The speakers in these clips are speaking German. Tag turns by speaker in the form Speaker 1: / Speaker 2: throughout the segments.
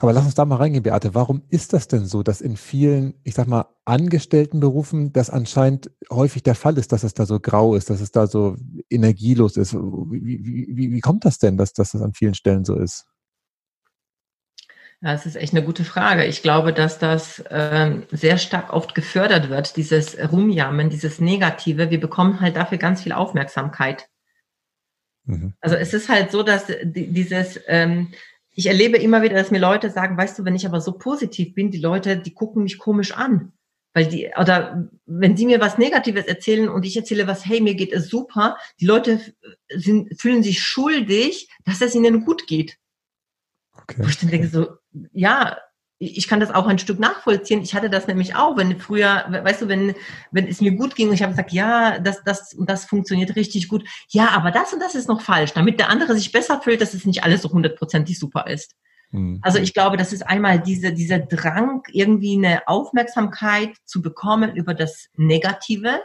Speaker 1: Aber lass uns da mal reingehen, Beate. Warum ist das denn so, dass in vielen, ich sag mal, Angestelltenberufen das anscheinend häufig der Fall ist, dass es da so grau ist, dass es da so energielos ist? Wie, wie, wie, kommt das denn, dass, dass das an vielen Stellen so ist?
Speaker 2: Ja, das ist echt eine gute Frage. Ich glaube, dass das ähm, sehr stark oft gefördert wird, dieses Rumjammern, dieses Negative. Wir bekommen halt dafür ganz viel Aufmerksamkeit. Mhm. Also es ist halt so, dass dieses, ähm, ich erlebe immer wieder, dass mir Leute sagen, weißt du, wenn ich aber so positiv bin, die Leute, die gucken mich komisch an. Weil die, oder wenn die mir was Negatives erzählen und ich erzähle was, hey, mir geht es super, die Leute sind, fühlen sich schuldig, dass es ihnen gut geht. Okay. Wo ich dann denke so, ja, ich kann das auch ein Stück nachvollziehen. Ich hatte das nämlich auch, wenn früher, weißt du, wenn, wenn es mir gut ging und ich habe gesagt, ja, das, das und das funktioniert richtig gut. Ja, aber das und das ist noch falsch, damit der andere sich besser fühlt, dass es nicht alles so hundertprozentig super ist. Mhm. Also ich glaube, das ist einmal diese, dieser Drang, irgendwie eine Aufmerksamkeit zu bekommen über das Negative,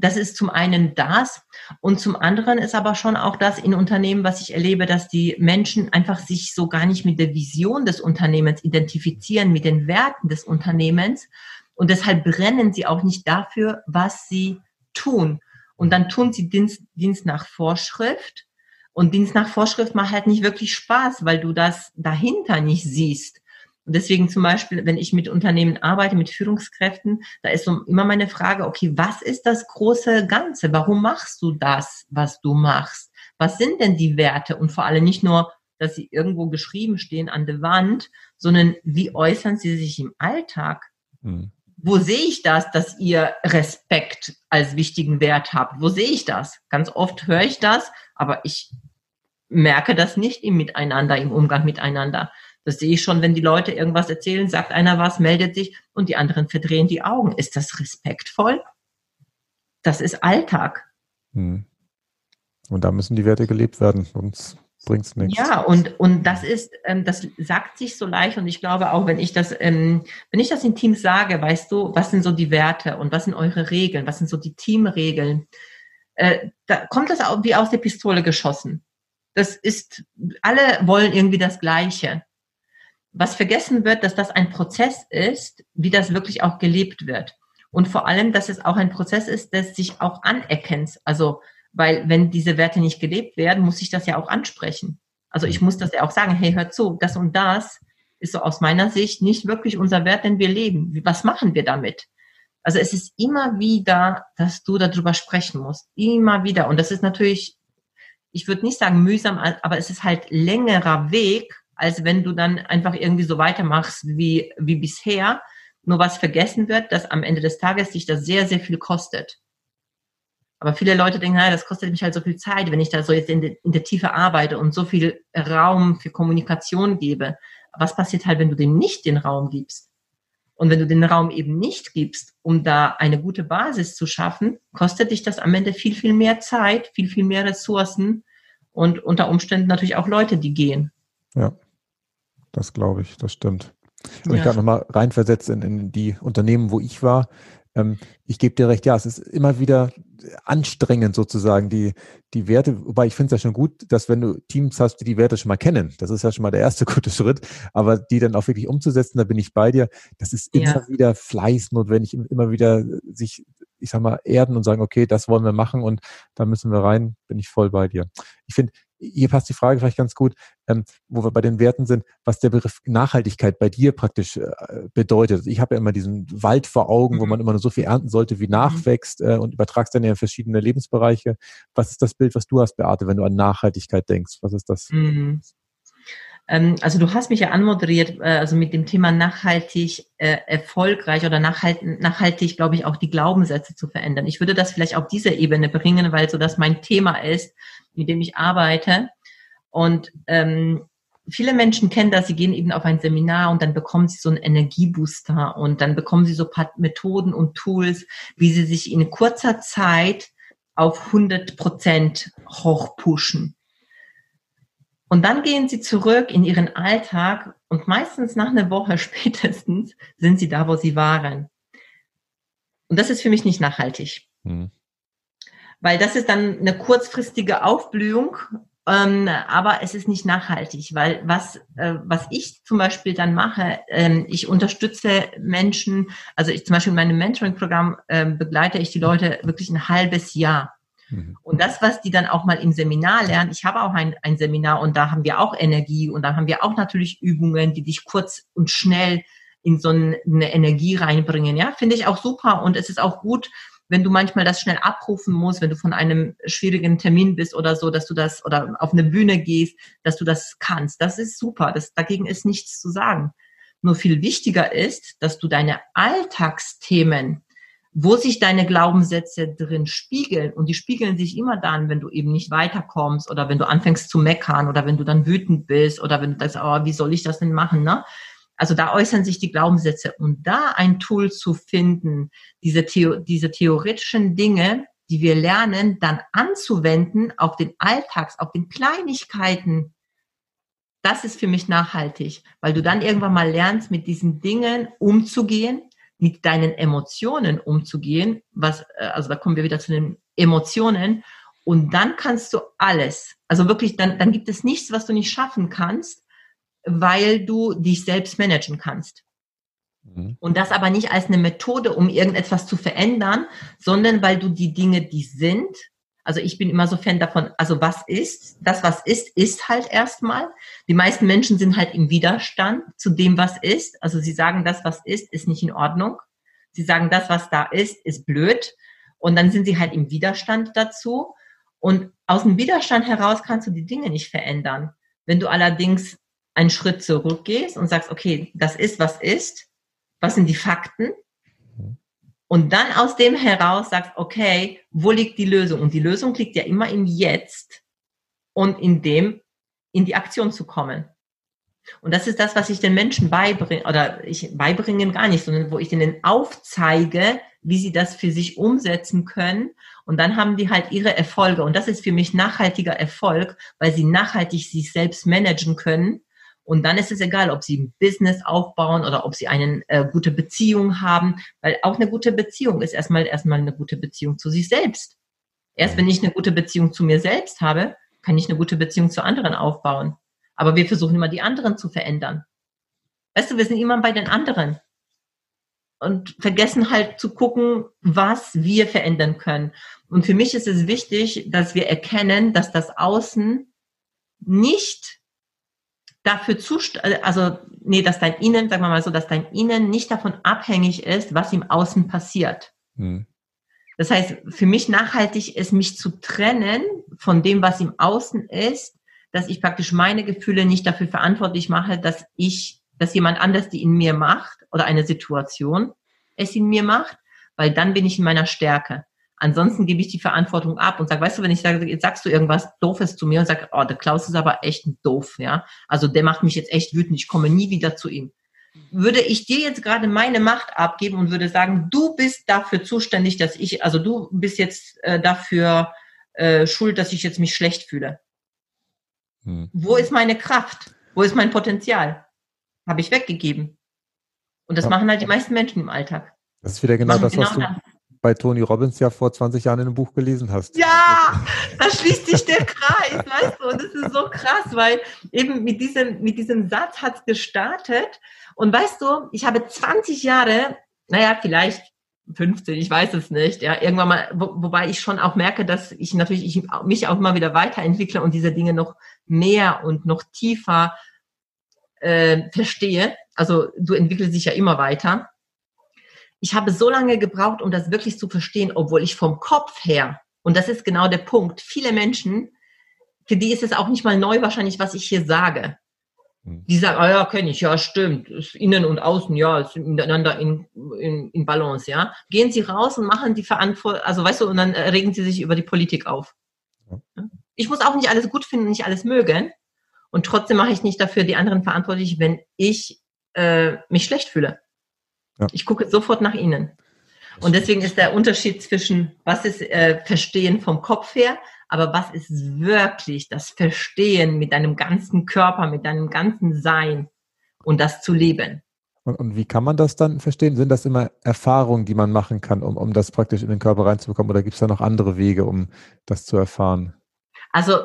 Speaker 2: das ist zum einen das und zum anderen ist aber schon auch das in Unternehmen, was ich erlebe, dass die Menschen einfach sich so gar nicht mit der Vision des Unternehmens identifizieren, mit den Werten des Unternehmens und deshalb brennen sie auch nicht dafür, was sie tun. Und dann tun sie Dienst, Dienst nach Vorschrift und Dienst nach Vorschrift macht halt nicht wirklich Spaß, weil du das dahinter nicht siehst. Und deswegen zum Beispiel, wenn ich mit Unternehmen arbeite, mit Führungskräften, da ist so immer meine Frage, okay, was ist das große Ganze? Warum machst du das, was du machst? Was sind denn die Werte? Und vor allem nicht nur, dass sie irgendwo geschrieben stehen an der Wand, sondern wie äußern sie sich im Alltag? Hm. Wo sehe ich das, dass ihr Respekt als wichtigen Wert habt? Wo sehe ich das? Ganz oft höre ich das, aber ich merke das nicht im Miteinander, im Umgang miteinander. Das sehe ich schon, wenn die Leute irgendwas erzählen, sagt einer was, meldet sich und die anderen verdrehen die Augen. Ist das respektvoll? Das ist Alltag. Hm.
Speaker 1: Und da müssen die Werte gelebt werden, sonst bringt es nichts.
Speaker 2: Ja, und, und das ist, ähm, das sagt sich so leicht und ich glaube auch, wenn ich das, ähm, wenn ich das in Teams sage, weißt du, was sind so die Werte und was sind eure Regeln, was sind so die Teamregeln, äh, da kommt das auch wie aus der Pistole geschossen. Das ist, alle wollen irgendwie das Gleiche was vergessen wird, dass das ein Prozess ist, wie das wirklich auch gelebt wird. Und vor allem, dass es auch ein Prozess ist, das sich auch anerkennt. Also, weil wenn diese Werte nicht gelebt werden, muss ich das ja auch ansprechen. Also ich muss das ja auch sagen, hey, hör zu, das und das ist so aus meiner Sicht nicht wirklich unser Wert, den wir leben. Was machen wir damit? Also es ist immer wieder, dass du darüber sprechen musst. Immer wieder. Und das ist natürlich, ich würde nicht sagen mühsam, aber es ist halt längerer Weg, als wenn du dann einfach irgendwie so weitermachst wie, wie bisher. Nur was vergessen wird, dass am Ende des Tages dich das sehr, sehr viel kostet. Aber viele Leute denken, naja, das kostet mich halt so viel Zeit, wenn ich da so jetzt in, de, in der Tiefe arbeite und so viel Raum für Kommunikation gebe. Was passiert halt, wenn du dem nicht den Raum gibst? Und wenn du den Raum eben nicht gibst, um da eine gute Basis zu schaffen, kostet dich das am Ende viel, viel mehr Zeit, viel, viel mehr Ressourcen und unter Umständen natürlich auch Leute, die gehen.
Speaker 1: Ja. Das glaube ich, das stimmt. Und ja. ich gerade nochmal reinversetzt in, in die Unternehmen, wo ich war. Ähm, ich gebe dir recht, ja, es ist immer wieder anstrengend sozusagen, die, die Werte, wobei ich finde es ja schon gut, dass wenn du Teams hast, die die Werte schon mal kennen, das ist ja schon mal der erste gute Schritt, aber die dann auch wirklich umzusetzen, da bin ich bei dir. Das ist immer ja. wieder Fleiß notwendig, immer wieder sich, ich sag mal, erden und sagen, okay, das wollen wir machen und da müssen wir rein, bin ich voll bei dir. Ich finde, hier passt die Frage vielleicht ganz gut, ähm, wo wir bei den Werten sind, was der Begriff Nachhaltigkeit bei dir praktisch äh, bedeutet. Ich habe ja immer diesen Wald vor Augen, mhm. wo man immer nur so viel ernten sollte, wie mhm. nachwächst äh, und übertragst dann ja in verschiedene Lebensbereiche. Was ist das Bild, was du hast, Beate, wenn du an Nachhaltigkeit denkst? Was ist das? Mhm.
Speaker 2: Ähm, also du hast mich ja anmoderiert, äh, also mit dem Thema nachhaltig äh, erfolgreich oder nachhaltig, nachhaltig, glaube ich, auch die Glaubenssätze zu verändern. Ich würde das vielleicht auf diese Ebene bringen, weil so das mein Thema ist, mit dem ich arbeite. Und ähm, viele Menschen kennen das, sie gehen eben auf ein Seminar und dann bekommen sie so einen Energiebooster und dann bekommen sie so paar Methoden und Tools, wie sie sich in kurzer Zeit auf 100 Prozent hochpushen. Und dann gehen sie zurück in ihren Alltag und meistens nach einer Woche spätestens sind sie da, wo sie waren. Und das ist für mich nicht nachhaltig. Mhm. Weil das ist dann eine kurzfristige Aufblühung Ähm, aber es ist nicht nachhaltig, weil was, äh, was ich zum Beispiel dann mache, ähm, ich unterstütze Menschen, also ich zum Beispiel in meinem Mentoring-Programm äh, begleite ich die Leute wirklich ein halbes Jahr. Mhm. Und das, was die dann auch mal im Seminar lernen, ich habe auch ein, ein Seminar und da haben wir auch Energie und da haben wir auch natürlich Übungen, die dich kurz und schnell in so eine Energie reinbringen. Ja, finde ich auch super und es ist auch gut, wenn du manchmal das schnell abrufen musst, wenn du von einem schwierigen Termin bist oder so, dass du das oder auf eine Bühne gehst, dass du das kannst. Das ist super. Das, dagegen ist nichts zu sagen. Nur viel wichtiger ist, dass du deine Alltagsthemen, wo sich deine Glaubenssätze drin spiegeln, und die spiegeln sich immer dann, wenn du eben nicht weiterkommst oder wenn du anfängst zu meckern oder wenn du dann wütend bist oder wenn du sagst, oh, wie soll ich das denn machen, ne? Also da äußern sich die Glaubenssätze. Und da ein Tool zu finden, diese, Theo diese theoretischen Dinge, die wir lernen, dann anzuwenden auf den Alltags, auf den Kleinigkeiten, das ist für mich nachhaltig, weil du dann irgendwann mal lernst, mit diesen Dingen umzugehen, mit deinen Emotionen umzugehen, was, äh, also da kommen wir wieder zu den Emotionen. Und dann kannst du alles, also wirklich, dann, dann gibt es nichts, was du nicht schaffen kannst, weil du dich selbst managen kannst. Mhm. Und das aber nicht als eine Methode, um irgendetwas zu verändern, sondern weil du die Dinge, die sind, also ich bin immer so Fan davon, also was ist, das was ist, ist halt erstmal. Die meisten Menschen sind halt im Widerstand zu dem, was ist. Also sie sagen, das was ist, ist nicht in Ordnung. Sie sagen, das was da ist, ist blöd. Und dann sind sie halt im Widerstand dazu. Und aus dem Widerstand heraus kannst du die Dinge nicht verändern. Wenn du allerdings einen Schritt zurückgehst und sagst, okay, das ist, was ist, was sind die Fakten? Und dann aus dem heraus sagst, okay, wo liegt die Lösung? Und die Lösung liegt ja immer im Jetzt und in dem, in die Aktion zu kommen. Und das ist das, was ich den Menschen beibringe, oder ich beibringen gar nicht, sondern wo ich denen aufzeige, wie sie das für sich umsetzen können. Und dann haben die halt ihre Erfolge. Und das ist für mich nachhaltiger Erfolg, weil sie nachhaltig sich selbst managen können und dann ist es egal, ob sie ein Business aufbauen oder ob sie eine äh, gute Beziehung haben, weil auch eine gute Beziehung ist erstmal erstmal eine gute Beziehung zu sich selbst. Erst wenn ich eine gute Beziehung zu mir selbst habe, kann ich eine gute Beziehung zu anderen aufbauen. Aber wir versuchen immer die anderen zu verändern. Weißt du, wir sind immer bei den anderen und vergessen halt zu gucken, was wir verändern können. Und für mich ist es wichtig, dass wir erkennen, dass das Außen nicht dafür zust also nee, dass dein Innen, sagen wir mal so, dass dein Innen nicht davon abhängig ist, was im Außen passiert. Hm. Das heißt, für mich nachhaltig ist, mich zu trennen von dem, was im Außen ist, dass ich praktisch meine Gefühle nicht dafür verantwortlich mache, dass ich, dass jemand anders die in mir macht oder eine Situation es in mir macht, weil dann bin ich in meiner Stärke. Ansonsten gebe ich die Verantwortung ab und sage, weißt du, wenn ich sage, jetzt sagst du irgendwas Doofes zu mir und sag, oh, der Klaus ist aber echt doof, ja. Also der macht mich jetzt echt wütend, ich komme nie wieder zu ihm. Würde ich dir jetzt gerade meine Macht abgeben und würde sagen, du bist dafür zuständig, dass ich, also du bist jetzt äh, dafür äh, schuld, dass ich jetzt mich schlecht fühle. Hm. Wo ist meine Kraft? Wo ist mein Potenzial? Habe ich weggegeben. Und das ja. machen halt die meisten Menschen im Alltag.
Speaker 1: Das ist wieder genau das, genau was du, das bei Tony Robbins ja vor 20 Jahren in einem Buch gelesen hast.
Speaker 2: Ja, da schließt sich der Kreis, weißt du, und das ist so krass, weil eben mit diesem, mit diesem Satz hat es gestartet. Und weißt du, ich habe 20 Jahre, naja, vielleicht 15, ich weiß es nicht, ja, irgendwann mal, wo, wobei ich schon auch merke, dass ich natürlich ich, mich auch immer wieder weiterentwickle und diese Dinge noch mehr und noch tiefer äh, verstehe. Also du entwickelst dich ja immer weiter ich habe so lange gebraucht, um das wirklich zu verstehen, obwohl ich vom Kopf her, und das ist genau der Punkt, viele Menschen, für die ist es auch nicht mal neu wahrscheinlich, was ich hier sage. Hm. Die sagen, ah ja, kenne ich, ja, stimmt, ist innen und außen, ja, ist miteinander in, in, in Balance, ja. Gehen Sie raus und machen die Verantwortung, also weißt du, und dann regen Sie sich über die Politik auf. Ich muss auch nicht alles gut finden, nicht alles mögen. Und trotzdem mache ich nicht dafür die anderen verantwortlich, wenn ich äh, mich schlecht fühle. Ja. Ich gucke sofort nach Ihnen. Und deswegen ist der Unterschied zwischen, was ist äh, Verstehen vom Kopf her, aber was ist wirklich das Verstehen mit deinem ganzen Körper, mit deinem ganzen Sein und das zu leben.
Speaker 1: Und, und, wie kann man das dann verstehen? Sind das immer Erfahrungen, die man machen kann, um, um das praktisch in den Körper reinzubekommen? Oder gibt es da noch andere Wege, um das zu erfahren?
Speaker 2: Also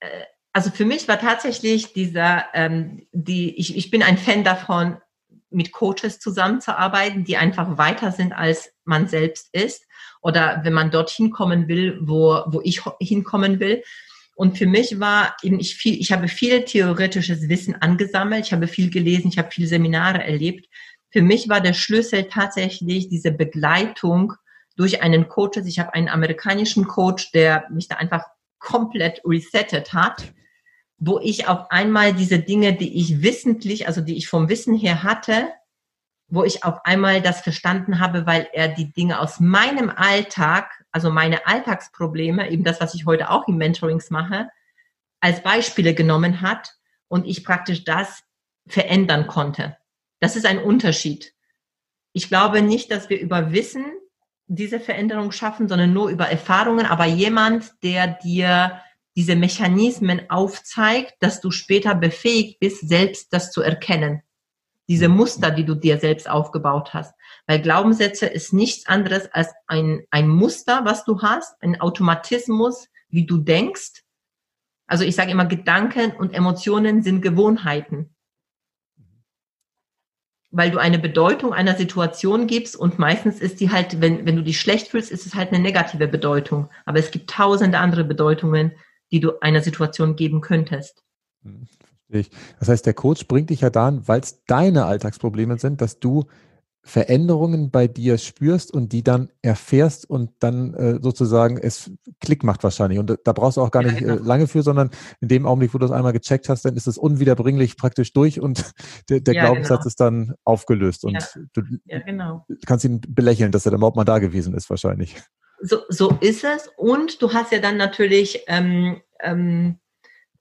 Speaker 2: äh, also für mich war tatsächlich dieser, ähm, die, ich, ich bin ein Fan davon, mit Coaches zusammenzuarbeiten, die einfach weiter sind, als man selbst ist. Oder wenn man dorthin kommen will, wo, wo ich hinkommen will. Und für mich war eben ich viel, ich habe viel theoretisches Wissen angesammelt, ich habe viel gelesen, ich habe viele Seminare erlebt. Für mich war der Schlüssel tatsächlich diese Begleitung durch einen Coach. Ich habe einen amerikanischen Coach, der mich da einfach komplett resettet hat wo ich auf einmal diese Dinge, die ich wissentlich, also die ich vom Wissen her hatte, wo ich auf einmal das verstanden habe, weil er die Dinge aus meinem Alltag, also meine Alltagsprobleme, eben das, was ich heute auch im Mentorings mache, als Beispiele genommen hat und ich praktisch das verändern konnte. Das ist ein Unterschied. Ich glaube nicht, dass wir über Wissen diese Veränderung schaffen, sondern nur über Erfahrungen, aber jemand, der dir diese Mechanismen aufzeigt, dass du später befähigt bist, selbst das zu erkennen. Diese. Muster, die du dir selbst aufgebaut hast. Weil Glaubenssätze ist nichts anderes als ein, ein Muster, was du hast, ein Automatismus, wie du denkst. Also ich sage immer, Gedanken und Emotionen sind Gewohnheiten. Weil du eine Bedeutung einer Situation gibst und meistens ist die halt, wenn, wenn du dich schlecht fühlst, ist es halt eine negative Bedeutung. Aber es gibt tausende andere Bedeutungen, die du einer Situation geben könntest.
Speaker 1: Hm, verstehe ich. Das heißt, der Coach bringt dich ja dahin, weil es deine Alltagsprobleme sind, dass du Veränderungen bei dir spürst und die dann erfährst und dann äh, sozusagen es Klick macht wahrscheinlich. Und da brauchst du auch gar nicht ja, genau. äh, lange für, sondern in dem Augenblick, wo du es einmal gecheckt hast, dann ist es unwiederbringlich praktisch durch und der, der ja, Glaubenssatz genau. ist dann aufgelöst. Und du genau. kannst ihn belächeln, dass er dann überhaupt mal da gewesen ist wahrscheinlich
Speaker 2: so, so ist es. Und du hast ja dann natürlich, ähm, ähm,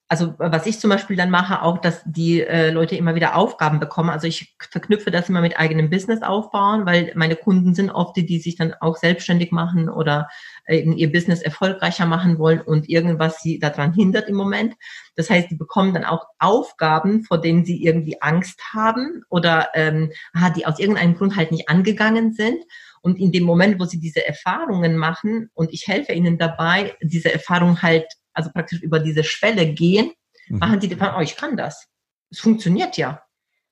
Speaker 2: also was ich zum Beispiel dann mache, auch, dass die äh, Leute immer wieder Aufgaben bekommen. Also ich verknüpfe das immer mit eigenem Business aufbauen, weil meine Kunden sind oft die, die sich dann auch selbstständig machen oder äh, ihr Business erfolgreicher machen wollen und irgendwas sie daran hindert im Moment. Das heißt, die bekommen dann auch Aufgaben, vor denen sie irgendwie Angst haben oder ähm, die aus irgendeinem Grund halt nicht angegangen sind. Und in dem Moment, wo sie diese Erfahrungen machen und ich helfe ihnen dabei, diese Erfahrung halt, also praktisch über diese Schwelle gehen, mhm. machen die dann, oh, ich kann das. Es funktioniert ja.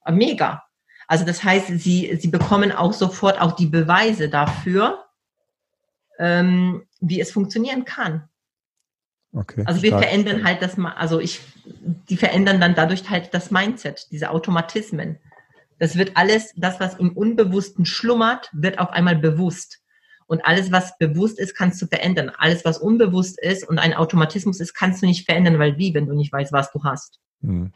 Speaker 2: Ah, mega. Also das heißt, sie, sie bekommen auch sofort auch die Beweise dafür, ähm, wie es funktionieren kann. Okay, also wir stark. verändern halt das, also ich, die verändern dann dadurch halt das Mindset, diese Automatismen. Das wird alles, das, was im Unbewussten schlummert, wird auf einmal bewusst. Und alles, was bewusst ist, kannst du verändern. Alles, was unbewusst ist und ein Automatismus ist, kannst du nicht verändern, weil wie, wenn du nicht weißt, was du hast. Hm.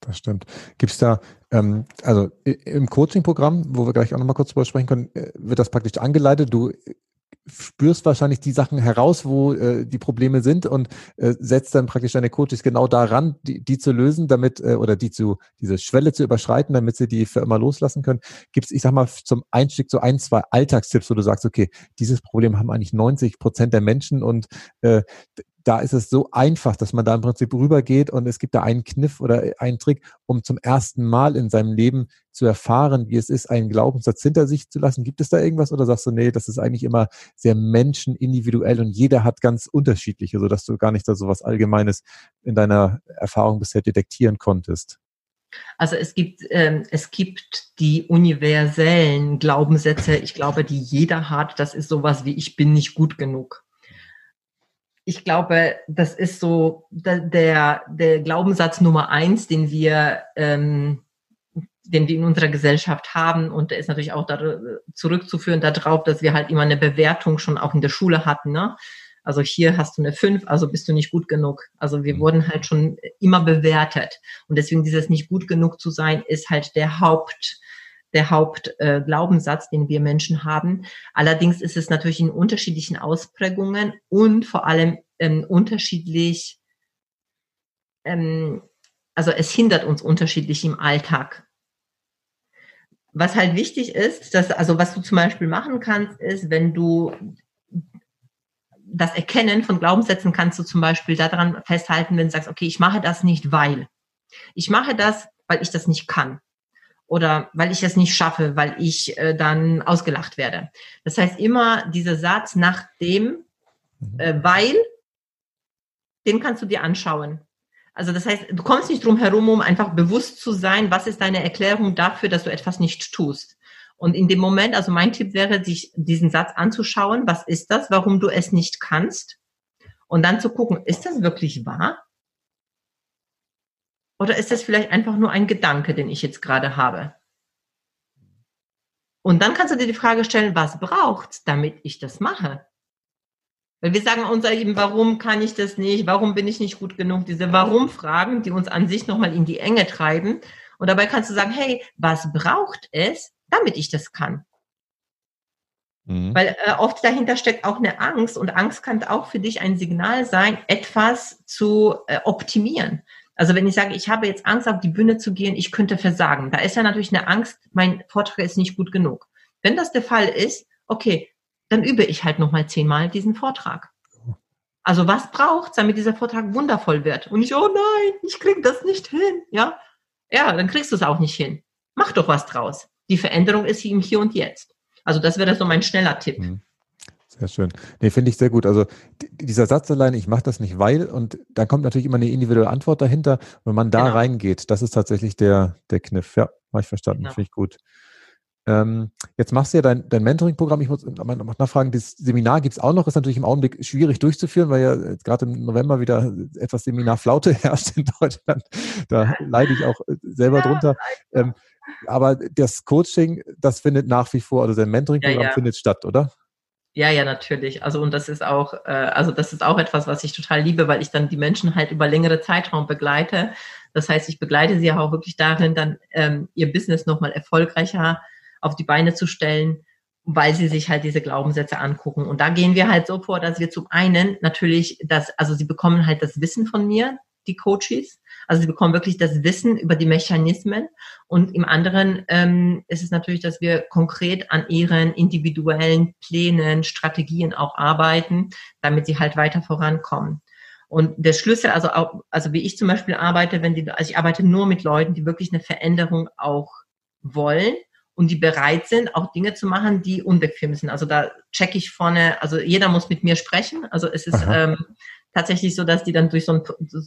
Speaker 1: Das stimmt. Gibt es da, ähm, also im Coaching-Programm, wo wir gleich auch nochmal kurz drüber sprechen können, äh, wird das praktisch angeleitet. Du spürst wahrscheinlich die Sachen heraus, wo äh, die Probleme sind und äh, setzt dann praktisch deine Coaches genau daran, die, die zu lösen, damit äh, oder die zu diese Schwelle zu überschreiten, damit sie die für immer loslassen können. Gibt es, ich sag mal, zum Einstieg so ein, zwei Alltagstipps, wo du sagst, okay, dieses Problem haben eigentlich 90 Prozent der Menschen und äh, da ist es so einfach, dass man da im Prinzip rübergeht und es gibt da einen Kniff oder einen Trick, um zum ersten Mal in seinem Leben zu erfahren, wie es ist, einen Glaubenssatz hinter sich zu lassen. Gibt es da irgendwas oder sagst du, nee, das ist eigentlich immer sehr menschenindividuell und jeder hat ganz unterschiedliche, sodass du gar nicht da so was Allgemeines in deiner Erfahrung bisher detektieren konntest?
Speaker 2: Also es gibt, ähm, es gibt die universellen Glaubenssätze, ich glaube, die jeder hat. Das ist sowas wie ich bin nicht gut genug ich glaube, das ist so der, der Glaubenssatz Nummer eins, den wir, ähm, den wir in unserer Gesellschaft haben. Und der ist natürlich auch zurückzuführen darauf, dass wir halt immer eine Bewertung schon auch in der Schule hatten. Ne? Also hier hast du eine fünf, also bist du nicht gut genug. Also wir mhm. wurden halt schon immer bewertet. Und deswegen dieses nicht gut genug zu sein, ist halt der Haupt, der Hauptglaubenssatz, äh, den wir Menschen haben. Allerdings ist es natürlich in unterschiedlichen Ausprägungen und vor allem ähm, unterschiedlich, ähm, also es hindert uns unterschiedlich im Alltag. Was halt wichtig ist, dass, also was du zum Beispiel machen kannst, ist, wenn du das Erkennen von Glaubenssätzen kannst du zum Beispiel daran festhalten, wenn du sagst, okay, ich mache das nicht, weil. Ich mache das, weil ich das nicht kann oder weil ich es nicht schaffe, weil ich äh, dann ausgelacht werde. Das heißt immer dieser Satz nach dem, mhm. äh, weil den kannst du dir anschauen. Also das heißt, du kommst nicht drum herum, um einfach bewusst zu sein, was ist deine Erklärung dafür, dass du etwas nicht tust. Und in dem Moment, also mein Tipp wäre, sich diesen Satz anzuschauen, was ist das, warum du es nicht kannst? Und dann zu gucken, ist das wirklich wahr? Oder ist das vielleicht einfach nur ein Gedanke, den ich jetzt gerade habe? Und dann kannst du dir die Frage stellen, was braucht's, damit ich das mache? Weil wir sagen uns eben, warum kann ich das nicht? Warum bin ich nicht gut genug? Diese Warum-Fragen, die uns an sich nochmal in die Enge treiben. Und dabei kannst du sagen, hey, was braucht es, damit ich das kann? Mhm. Weil äh, oft dahinter steckt auch eine Angst und Angst kann auch für dich ein Signal sein, etwas zu äh, optimieren. Also wenn ich sage, ich habe jetzt Angst, auf die Bühne zu gehen, ich könnte versagen, da ist ja natürlich eine Angst, mein Vortrag ist nicht gut genug. Wenn das der Fall ist, okay, dann übe ich halt nochmal zehnmal diesen Vortrag. Also was braucht's, damit dieser Vortrag wundervoll wird? Und ich, oh nein, ich krieg das nicht hin, ja? Ja, dann kriegst du es auch nicht hin. Mach doch was draus. Die Veränderung ist im Hier und Jetzt. Also das wäre so mein schneller Tipp. Mhm.
Speaker 1: Sehr schön. Nee, finde ich sehr gut. Also dieser Satz alleine, ich mache das nicht, weil, und da kommt natürlich immer eine individuelle Antwort dahinter. Wenn man da genau. reingeht, das ist tatsächlich der, der Kniff. Ja, habe ich verstanden. Genau. Finde ich gut. Ähm, jetzt machst du ja dein, dein Mentoring-Programm. Ich muss noch nachfragen, das Seminar gibt es auch noch, ist natürlich im Augenblick schwierig durchzuführen, weil ja gerade im November wieder etwas Seminarflaute herrscht in Deutschland. Da leide ich auch äh, selber ja, drunter. Ähm, aber das Coaching, das findet nach wie vor, also dein Mentoring-Programm ja, ja. findet statt, oder?
Speaker 2: Ja, ja, natürlich. Also und das ist auch, äh, also das ist auch etwas, was ich total liebe, weil ich dann die Menschen halt über längere Zeitraum begleite. Das heißt, ich begleite sie auch wirklich darin, dann ähm, ihr Business nochmal erfolgreicher auf die Beine zu stellen, weil sie sich halt diese Glaubenssätze angucken. Und da gehen wir halt so vor, dass wir zum einen natürlich das, also sie bekommen halt das Wissen von mir, die Coaches, also sie bekommen wirklich das Wissen über die Mechanismen und im anderen ähm, ist es natürlich, dass wir konkret an ihren individuellen Plänen, Strategien auch arbeiten, damit sie halt weiter vorankommen. Und der Schlüssel, also auch, also wie ich zum Beispiel arbeite, wenn die, also ich arbeite nur mit Leuten, die wirklich eine Veränderung auch wollen und die bereit sind, auch Dinge zu machen, die unbequem sind. Also da checke ich vorne, also jeder muss mit mir sprechen. Also es ist ähm, tatsächlich so, dass die dann durch so ein,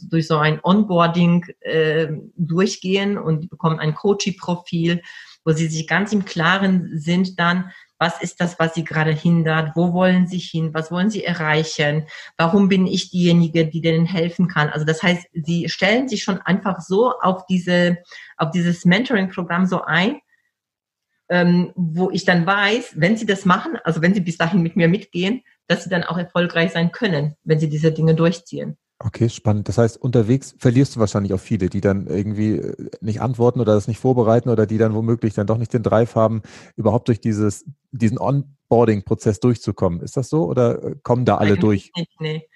Speaker 2: durch so ein Onboarding äh, durchgehen und die bekommen ein Coaching-Profil, wo sie sich ganz im Klaren sind dann, was ist das, was sie gerade hindert? Wo wollen sie hin? Was wollen sie erreichen? Warum bin ich diejenige, die denen helfen kann? Also das heißt, sie stellen sich schon einfach so auf diese, auf dieses Mentoring-Programm so ein, ähm, wo ich dann weiß, wenn sie das machen, also wenn sie bis dahin mit mir mitgehen, dass sie dann auch erfolgreich sein können, wenn sie diese Dinge durchziehen.
Speaker 1: Okay, spannend. Das heißt, unterwegs verlierst du wahrscheinlich auch viele, die dann irgendwie äh, nicht antworten oder das nicht vorbereiten oder die dann womöglich dann doch nicht den Drive haben, überhaupt durch dieses, diesen Onboarding-Prozess durchzukommen. Ist das so oder äh, kommen da alle Eigentlich durch? Nicht, nee.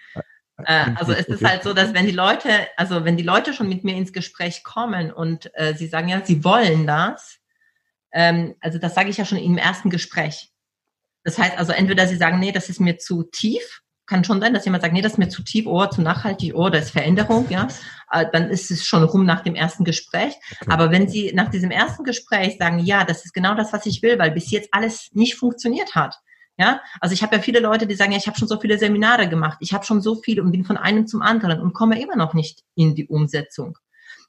Speaker 2: Äh, also es ist halt so, dass wenn die Leute, also wenn die Leute schon mit mir ins Gespräch kommen und äh, sie sagen ja, sie wollen das, ähm, also das sage ich ja schon im ersten Gespräch. Das heißt also entweder sie sagen, nee, das ist mir zu tief, kann schon sein, dass jemand sagt, nee, das ist mir zu tief, oh, zu nachhaltig, oh, das ist Veränderung, ja. Äh, dann ist es schon rum nach dem ersten Gespräch. Okay. Aber wenn Sie nach diesem ersten Gespräch sagen, ja, das ist genau das, was ich will, weil bis jetzt alles nicht funktioniert hat. Ja, also ich habe ja viele Leute, die sagen, ja, ich habe schon so viele Seminare gemacht, ich habe schon so viel und bin von einem zum anderen und komme immer noch nicht in die Umsetzung.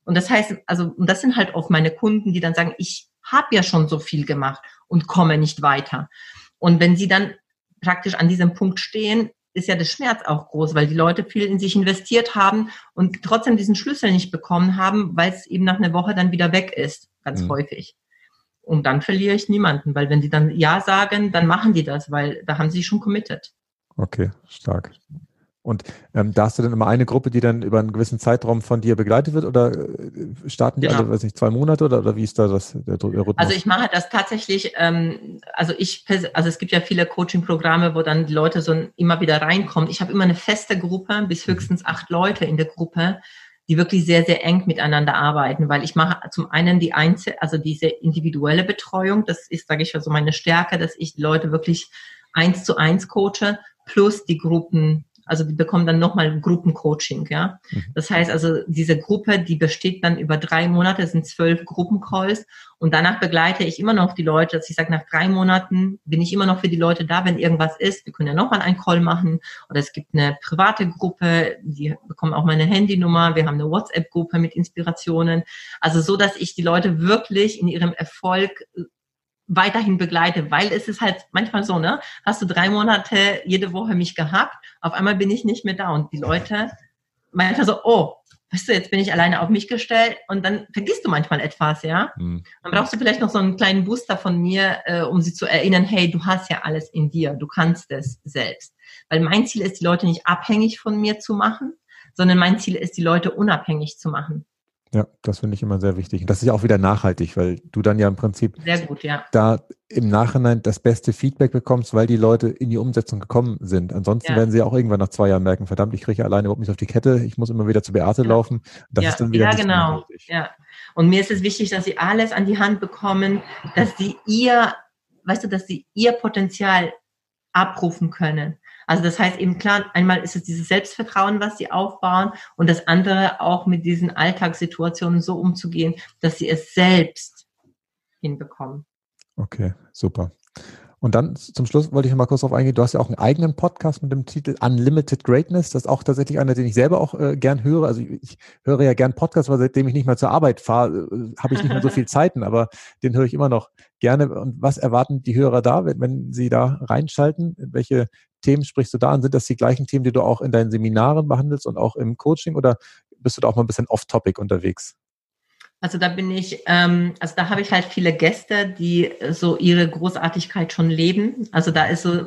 Speaker 2: Und das heißt, also, und das sind halt oft meine Kunden, die dann sagen, ich habe ja schon so viel gemacht und komme nicht weiter. Und wenn sie dann praktisch an diesem Punkt stehen, ist ja der Schmerz auch groß, weil die Leute viel in sich investiert haben und trotzdem diesen Schlüssel nicht bekommen haben, weil es eben nach einer Woche dann wieder weg ist, ganz mhm. häufig. Und dann verliere ich niemanden, weil wenn sie dann Ja sagen, dann machen die das, weil da haben sie schon committed.
Speaker 1: Okay, stark. Und ähm, da hast du dann immer eine Gruppe, die dann über einen gewissen Zeitraum von dir begleitet wird oder äh, starten die genau. alle, weiß nicht, zwei Monate oder, oder wie ist da das
Speaker 2: der, der Rhythmus? Also ich mache das tatsächlich, ähm, also ich, also es gibt ja viele Coaching-Programme, wo dann die Leute so immer wieder reinkommen. Ich habe immer eine feste Gruppe, bis mhm. höchstens acht Leute in der Gruppe, die wirklich sehr, sehr eng miteinander arbeiten, weil ich mache zum einen die Einzel, also diese individuelle Betreuung, das ist, sage ich mal, so meine Stärke, dass ich die Leute wirklich eins zu eins coache, plus die Gruppen Also die bekommen dann nochmal Gruppencoaching, ja. Mhm. Das heißt also, diese Gruppe, die besteht dann über drei Monate, sind zwölf Gruppencalls und danach begleite ich immer noch die Leute, dass ich sage, nach drei Monaten bin ich immer noch für die Leute da, wenn irgendwas ist. Wir können ja nochmal einen Call machen oder es gibt eine private Gruppe, die bekommen auch meine Handynummer, wir haben eine WhatsApp-Gruppe mit Inspirationen. Also so, dass ich die Leute wirklich in ihrem Erfolg weiterhin begleite, weil es ist halt manchmal so, ne? Hast du drei Monate jede Woche mich gehabt, auf einmal bin ich nicht mehr da und die Leute manchmal so, oh, weißt du, jetzt bin ich alleine auf mich gestellt und dann vergisst du manchmal etwas, ja. Mhm. Dann brauchst du vielleicht noch so einen kleinen Booster von mir, äh, um sie zu erinnern, hey, du hast ja alles in dir, du kannst es selbst. Weil mein Ziel ist, die Leute nicht abhängig von mir zu machen, sondern mein Ziel ist, die Leute unabhängig zu machen.
Speaker 1: Ja, das finde ich immer sehr wichtig. Und das ist ja auch wieder nachhaltig, weil du dann ja im Prinzip
Speaker 2: gut, ja.
Speaker 1: da im Nachhinein das beste Feedback bekommst, weil die Leute in die Umsetzung gekommen sind. Ansonsten ja. werden sie auch irgendwann nach zwei Jahren merken, verdammt, ich kriege alleine überhaupt nicht auf die Kette, ich muss immer wieder zu Beate ja. laufen.
Speaker 2: Das ja. ist dann wieder ja, genau. Ja. Und mir ist es wichtig, dass sie alles an die Hand bekommen, dass sie ihr, weißt du, dass sie ihr Potenzial abrufen können. Also das heißt eben klar, einmal ist es dieses Selbstvertrauen, was sie aufbauen und das andere auch mit diesen Alltagssituationen so umzugehen, dass sie es selbst hinbekommen.
Speaker 1: Okay, super. Und dann zum Schluss wollte ich noch mal kurz darauf eingehen. Du hast ja auch einen eigenen Podcast mit dem Titel Unlimited Greatness. Das ist auch tatsächlich einer, den ich selber auch äh, gern höre. Also ich, ich, höre ja gern Podcasts, weil seitdem ich nicht mehr zur Arbeit fahre, äh, habe ich nicht mehr so viel Zeiten, aber den höre ich immer noch gerne. Und was erwarten die Hörer da, wenn, wenn sie da reinschalten? Welche Themen sprichst du da an? Sind das die gleichen Themen, die du auch in deinen Seminaren behandelst und auch im Coaching oder bist du da auch mal ein bisschen off-topic unterwegs?
Speaker 2: Also da bin ich, ähm, also da habe ich halt viele Gäste, die so ihre Großartigkeit schon leben. Also da ist so,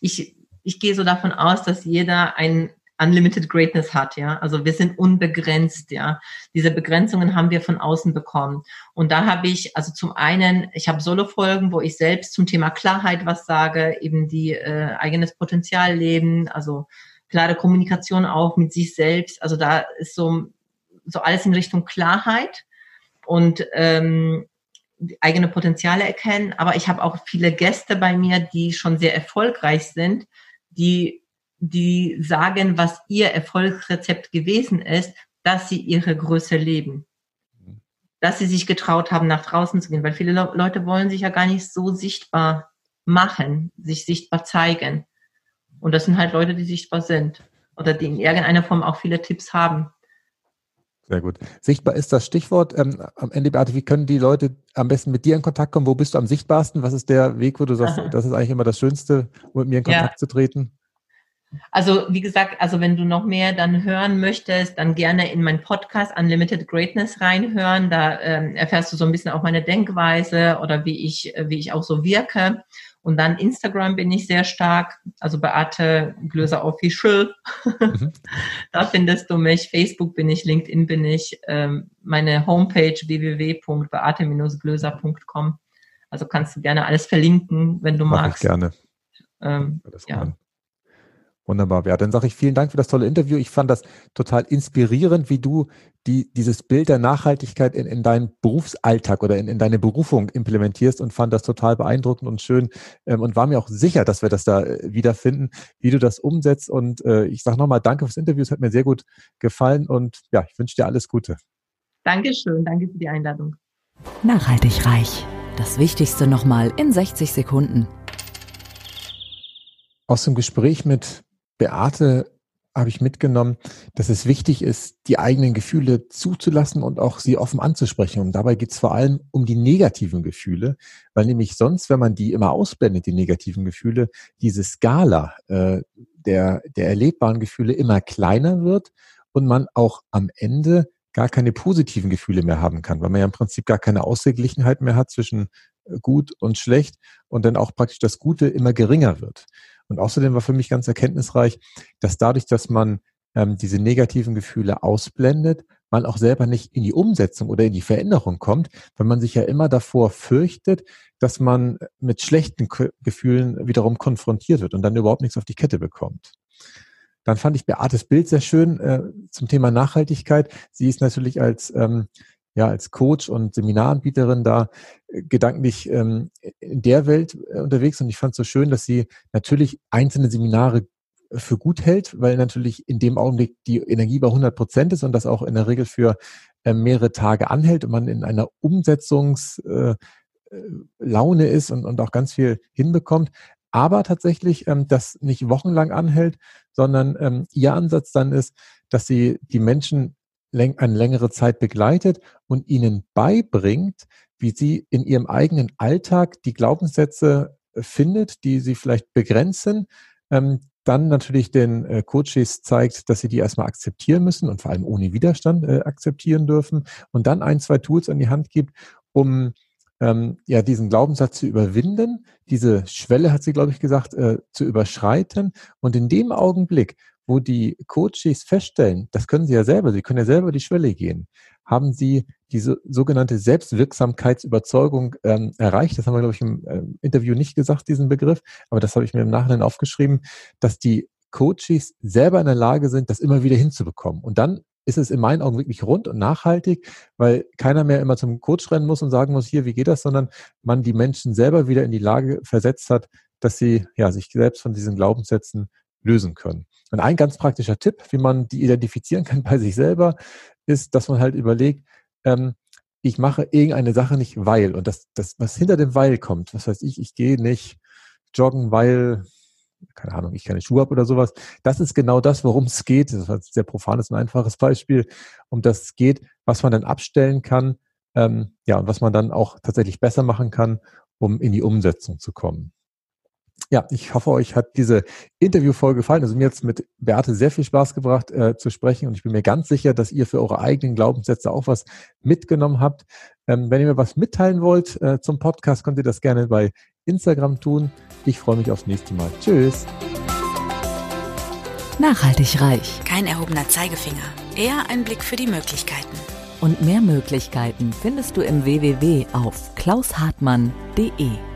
Speaker 2: ich, ich gehe so davon aus, dass jeder ein Unlimited Greatness hat, ja. Also wir sind unbegrenzt, ja. Diese Begrenzungen haben wir von außen bekommen. Und da habe ich, also zum einen, ich habe Solo-Folgen, wo ich selbst zum Thema Klarheit was sage, eben die äh, eigenes Potenzial leben, also klare Kommunikation auch mit sich selbst. Also da ist so, so alles in Richtung Klarheit und ähm, eigene Potenziale erkennen. Aber ich habe auch viele Gäste bei mir, die schon sehr erfolgreich sind, die, die sagen, was ihr Erfolgsrezept gewesen ist, dass sie ihre Größe leben. Dass sie sich getraut haben, nach draußen zu gehen. Weil viele Leute wollen sich ja gar nicht so sichtbar machen, sich sichtbar zeigen. Und das sind halt Leute, die sichtbar sind. Oder die in irgendeiner Form auch viele Tipps haben.
Speaker 1: Sehr gut. Sichtbar ist das Stichwort. Ähm, am Ende, Beate, wie können die Leute am besten mit dir in Kontakt kommen? Wo bist du am sichtbarsten? Was ist der Weg, wo du sagst, Aha. das ist eigentlich immer das Schönste, um mit mir in Kontakt ja. zu treten?
Speaker 2: Also wie gesagt, also wenn du noch mehr dann hören möchtest, dann gerne in meinen Podcast Unlimited Greatness reinhören. Da ähm, erfährst du so ein bisschen auch meine Denkweise oder wie ich, wie ich auch so wirke. Und dann Instagram bin ich sehr stark, also Beate Glöser Official. Mhm. da findest du mich. Facebook bin ich, LinkedIn bin ich. Ähm, meine Homepage www.beate-glöser.com. Also kannst du gerne alles verlinken, wenn du Mach magst.
Speaker 1: Ich gerne. Ähm, ja. Wunderbar, ja, dann sage ich vielen Dank für das tolle Interview. Ich fand das total inspirierend, wie du die, dieses Bild der Nachhaltigkeit in, in deinen Berufsalltag oder in, in deine Berufung implementierst und fand das total beeindruckend und schön ähm, und war mir auch sicher, dass wir das da äh, wiederfinden, wie du das umsetzt. Und äh, ich sage nochmal Danke fürs Interview, es hat mir sehr gut gefallen und ja, ich wünsche dir alles Gute.
Speaker 2: Dankeschön, danke für die Einladung.
Speaker 3: Nachhaltig reich. Das Wichtigste nochmal in 60 Sekunden.
Speaker 1: Aus dem Gespräch mit Beate habe ich mitgenommen, dass es wichtig ist, die eigenen Gefühle zuzulassen und auch sie offen anzusprechen. Und dabei geht es vor allem um die negativen Gefühle, weil nämlich sonst, wenn man die immer ausblendet, die negativen Gefühle, diese Skala äh, der, der erlebbaren Gefühle immer kleiner wird und man auch am Ende gar keine positiven Gefühle mehr haben kann, weil man ja im Prinzip gar keine Ausgeglichenheit mehr hat zwischen äh, gut und schlecht und dann auch praktisch das Gute immer geringer wird. Und außerdem war für mich ganz erkenntnisreich, dass dadurch, dass man ähm, diese negativen Gefühle ausblendet, man auch selber nicht in die Umsetzung oder in die Veränderung kommt, weil man sich ja immer davor fürchtet, dass man mit schlechten Gefühlen wiederum konfrontiert wird und dann überhaupt nichts auf die Kette bekommt. Dann fand ich Beates Bild sehr schön äh, zum Thema Nachhaltigkeit. Sie ist natürlich als ähm, ja als Coach und Seminaranbieterin da äh, gedanklich ähm, in der Welt äh, unterwegs und ich fand es so schön, dass sie natürlich einzelne Seminare für gut hält, weil natürlich in dem Augenblick die Energie bei 100 Prozent ist und das auch in der Regel für äh, mehrere Tage anhält und man in einer Umsetzungslaune äh, ist und, und auch ganz viel hinbekommt. Aber tatsächlich, ähm, das nicht wochenlang anhält, sondern ähm, ihr Ansatz dann ist, dass sie die Menschen eine längere Zeit begleitet und ihnen beibringt, wie sie in ihrem eigenen Alltag die Glaubenssätze äh, findet, die sie vielleicht begrenzen, ähm, dann natürlich den äh, Coaches zeigt, dass sie die erstmal akzeptieren müssen und vor allem ohne Widerstand äh, akzeptieren dürfen und dann ein, zwei Tools an die Hand gibt, um ähm, ja diesen Glaubenssatz zu überwinden, diese Schwelle, hat sie, glaube ich, gesagt, äh, zu überschreiten. Und in dem Augenblick, wo die Coaches feststellen, das können sie ja selber, sie können ja selber die Schwelle gehen, haben sie diese sogenannte Selbstwirksamkeitsüberzeugung ähm, erreicht. Das haben wir, glaube ich, im äh, Interview nicht gesagt, diesen Begriff, aber das habe ich mir im Nachhinein aufgeschrieben, dass die Coaches selber in der Lage sind, das immer wieder hinzubekommen. Und dann ist es in meinen Augen wirklich rund und nachhaltig, weil keiner mehr immer zum Coach rennen muss und sagen muss, hier, wie geht das, sondern man die Menschen selber wieder in die Lage versetzt hat, dass sie ja, sich selbst von diesen Glaubenssätzen lösen können. Und ein ganz praktischer Tipp, wie man die identifizieren kann bei sich selber, ist, dass man halt überlegt, ähm, ich mache irgendeine Sache nicht, weil. Und das, das, was hinter dem Weil kommt, was heißt ich, ich gehe nicht joggen, weil keine Ahnung, ich keine Schuhe habe oder sowas. Das ist genau das, worum es geht. Das war ein sehr profanes und einfaches Beispiel, um das es geht, was man dann abstellen kann, ähm, ja, und was man dann auch tatsächlich besser machen kann, um in die Umsetzung zu kommen. Ja, ich hoffe, euch hat diese Interviewfolge gefallen. Also mir hat es mit Beate sehr viel Spaß gebracht äh, zu sprechen und ich bin mir ganz sicher, dass ihr für eure eigenen Glaubenssätze auch was mitgenommen habt. Ähm, wenn ihr mir was mitteilen wollt äh, zum Podcast, könnt ihr das gerne bei Instagram tun. Ich freue mich aufs nächste Mal. Tschüss.
Speaker 3: Nachhaltig reich.
Speaker 4: Kein erhobener Zeigefinger. Eher ein Blick für die Möglichkeiten.
Speaker 3: Und mehr Möglichkeiten findest du im www auf klaushartmann.de.